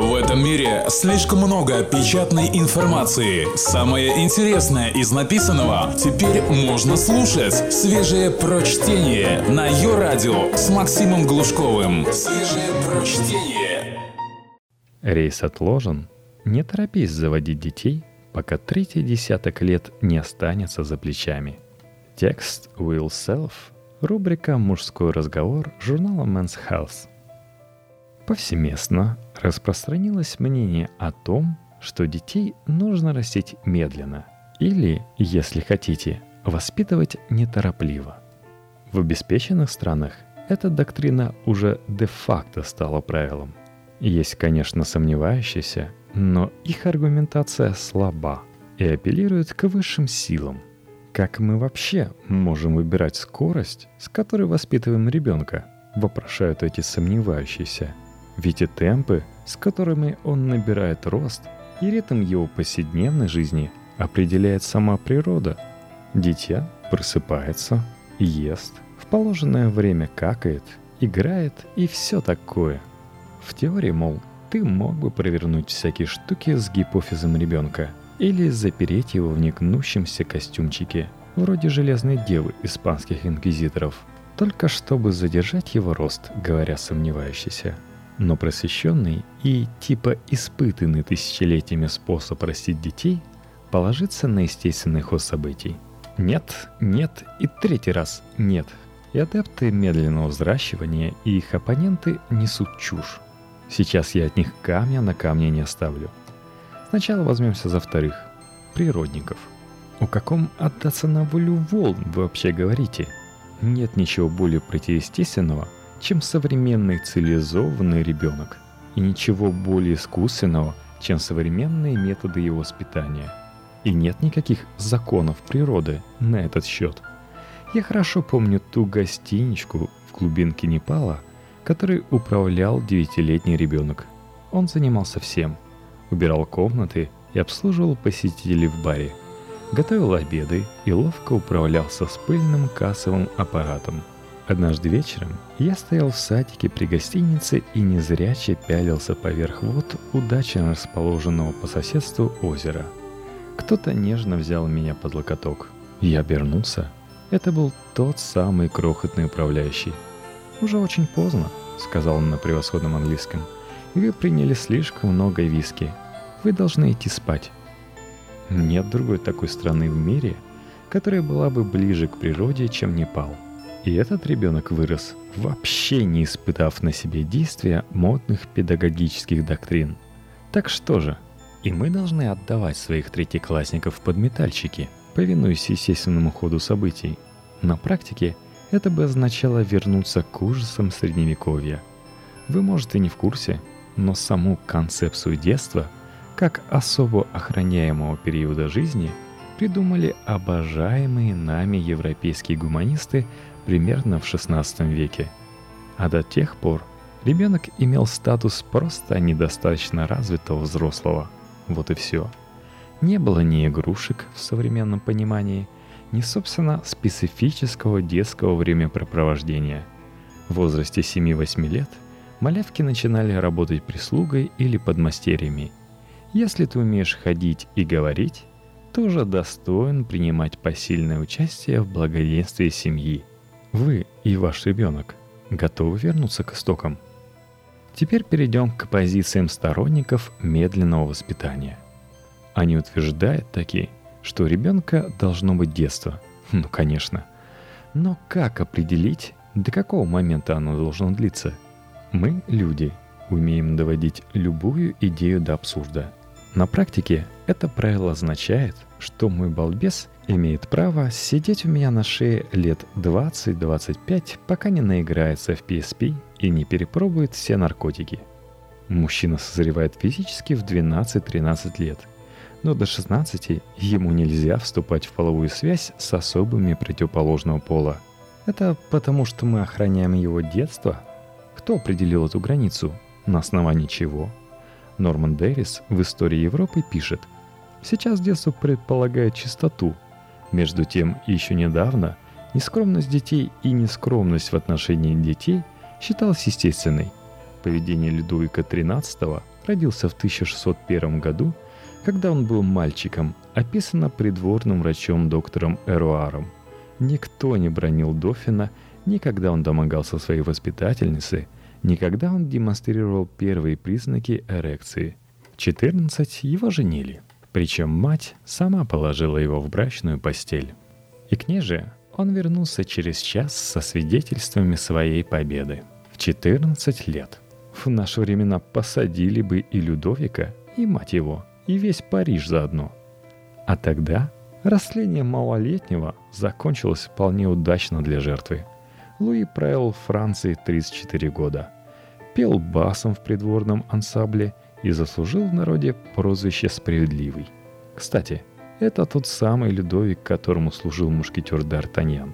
В этом мире слишком много печатной информации. Самое интересное из написанного теперь можно слушать. Свежее прочтение на ее радио с Максимом Глушковым. Свежее прочтение. Рейс отложен. Не торопись заводить детей, пока третий десяток лет не останется за плечами. Текст Will Self. Рубрика «Мужской разговор» журнала Men's Health. Повсеместно распространилось мнение о том, что детей нужно растить медленно или, если хотите, воспитывать неторопливо. В обеспеченных странах эта доктрина уже де-факто стала правилом. Есть, конечно, сомневающиеся, но их аргументация слаба и апеллирует к высшим силам. Как мы вообще можем выбирать скорость, с которой воспитываем ребенка? Вопрошают эти сомневающиеся – ведь и темпы, с которыми он набирает рост, и ритм его повседневной жизни определяет сама природа. Дитя просыпается, ест, в положенное время какает, играет и все такое. В теории, мол, ты мог бы провернуть всякие штуки с гипофизом ребенка или запереть его в негнущемся костюмчике, вроде железной девы испанских инквизиторов, только чтобы задержать его рост, говоря сомневающийся – но просвещенный и типа испытанный тысячелетиями способ растить детей положится на естественный ход событий. Нет, нет и третий раз нет. И адепты медленного взращивания и их оппоненты несут чушь. Сейчас я от них камня на камне не оставлю. Сначала возьмемся за вторых. Природников. О каком отдаться на волю волн вы вообще говорите? Нет ничего более противоестественного – чем современный цивилизованный ребенок, и ничего более искусственного, чем современные методы его воспитания. И нет никаких законов природы на этот счет. Я хорошо помню ту гостиничку в глубинке Непала, которой управлял девятилетний ребенок. Он занимался всем. Убирал комнаты и обслуживал посетителей в баре. Готовил обеды и ловко управлялся с пыльным кассовым аппаратом – Однажды вечером я стоял в садике при гостинице и незряче пялился поверх вод удачно расположенного по соседству озера. Кто-то нежно взял меня под локоток. Я обернулся. Это был тот самый крохотный управляющий. «Уже очень поздно», — сказал он на превосходном английском. «Вы приняли слишком много виски. Вы должны идти спать». Нет другой такой страны в мире, которая была бы ближе к природе, чем Непал — и этот ребенок вырос, вообще не испытав на себе действия модных педагогических доктрин. Так что же, и мы должны отдавать своих третьеклассников под метальчики, повинуясь естественному ходу событий. На практике это бы означало вернуться к ужасам средневековья. Вы, может, и не в курсе, но саму концепцию детства, как особо охраняемого периода жизни, придумали обожаемые нами европейские гуманисты примерно в XVI веке. А до тех пор ребенок имел статус просто недостаточно развитого взрослого. Вот и все. Не было ни игрушек в современном понимании, ни, собственно, специфического детского времяпрепровождения. В возрасте 7-8 лет малявки начинали работать прислугой или подмастерьями. Если ты умеешь ходить и говорить, ты уже достоин принимать посильное участие в благоденствии семьи – вы и ваш ребенок готовы вернуться к истокам? Теперь перейдем к позициям сторонников медленного воспитания. Они утверждают такие, что у ребенка должно быть детство. Ну, конечно. Но как определить, до какого момента оно должно длиться? Мы, люди, умеем доводить любую идею до абсурда. На практике это правило означает, что мой балбес имеет право сидеть у меня на шее лет 20-25, пока не наиграется в PSP и не перепробует все наркотики. Мужчина созревает физически в 12-13 лет, но до 16 ему нельзя вступать в половую связь с особыми противоположного пола. Это потому, что мы охраняем его детство? Кто определил эту границу? На основании чего? Норман Дэвис в «Истории Европы» пишет, «Сейчас детство предполагает чистоту, между тем, еще недавно нескромность детей и нескромность в отношении детей считалась естественной. Поведение Людовика XIII родился в 1601 году, когда он был мальчиком, описано придворным врачом доктором Эруаром. Никто не бронил Дофина, ни когда он домогался своей воспитательницы, ни когда он демонстрировал первые признаки эрекции. В 14 его женили, причем мать сама положила его в брачную постель. И к ней же он вернулся через час со свидетельствами своей победы. В 14 лет. В наши времена посадили бы и Людовика, и мать его, и весь Париж заодно. А тогда растление малолетнего закончилось вполне удачно для жертвы. Луи правил Франции 34 года. Пел басом в придворном ансамбле и заслужил в народе прозвище «Справедливый». Кстати, это тот самый Людовик, которому служил мушкетер Д'Артаньян.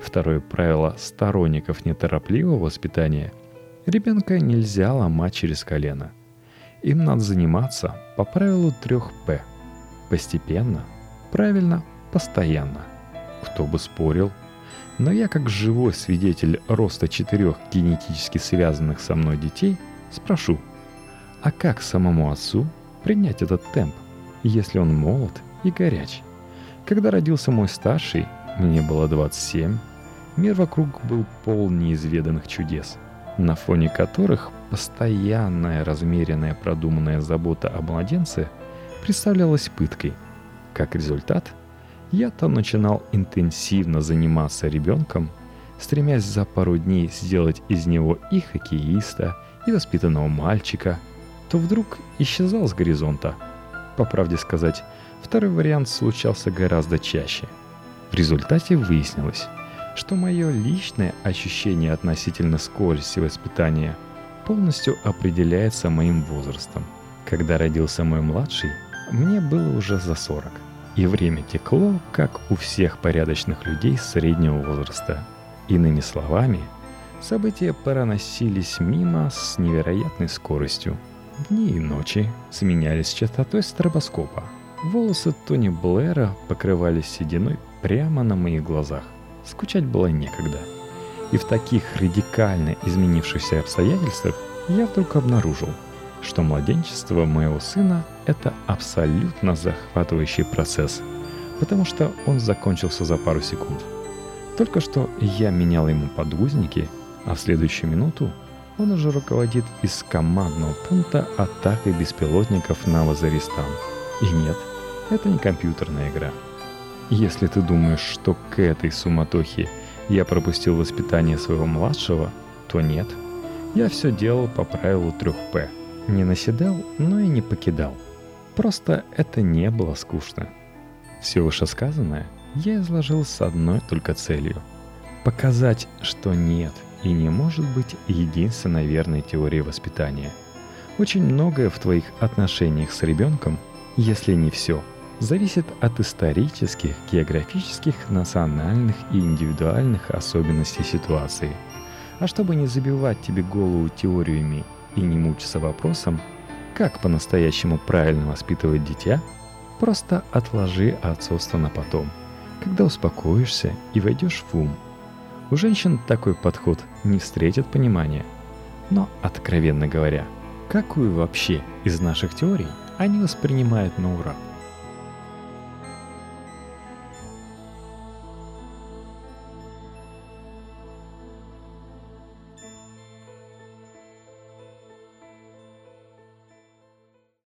Второе правило сторонников неторопливого воспитания – ребенка нельзя ломать через колено. Им надо заниматься по правилу трех «П» – постепенно, правильно, постоянно. Кто бы спорил. Но я, как живой свидетель роста четырех генетически связанных со мной детей, спрошу, а как самому отцу принять этот темп? если он молод и горяч. Когда родился мой старший, мне было 27, мир вокруг был полон неизведанных чудес, на фоне которых постоянная размеренная продуманная забота о младенце представлялась пыткой. Как результат, я то начинал интенсивно заниматься ребенком, стремясь за пару дней сделать из него и хоккеиста, и воспитанного мальчика, то вдруг исчезал с горизонта – по правде сказать, второй вариант случался гораздо чаще. В результате выяснилось, что мое личное ощущение относительно скорости воспитания полностью определяется моим возрастом. Когда родился мой младший, мне было уже за 40. И время текло, как у всех порядочных людей среднего возраста. Иными словами, события проносились мимо с невероятной скоростью – Дни и ночи сменялись частотой стробоскопа. Волосы Тони Блэра покрывались сединой прямо на моих глазах. Скучать было некогда. И в таких радикально изменившихся обстоятельствах я вдруг обнаружил, что младенчество моего сына – это абсолютно захватывающий процесс, потому что он закончился за пару секунд. Только что я менял ему подгузники, а в следующую минуту он уже руководит из командного пункта атакой беспилотников на Вазаристан. И нет, это не компьютерная игра. Если ты думаешь, что к этой суматохе я пропустил воспитание своего младшего, то нет. Я все делал по правилу 3П. Не наседал, но и не покидал. Просто это не было скучно. Все вышесказанное я изложил с одной только целью – показать, что нет, и не может быть единственной верной теорией воспитания. Очень многое в твоих отношениях с ребенком, если не все, зависит от исторических, географических, национальных и индивидуальных особенностей ситуации. А чтобы не забивать тебе голову теориями и не мучиться вопросом, как по-настоящему правильно воспитывать дитя, просто отложи отцовство на потом, когда успокоишься и войдешь в ум – у женщин такой подход не встретит понимания. Но, откровенно говоря, какую вообще из наших теорий они воспринимают на ура?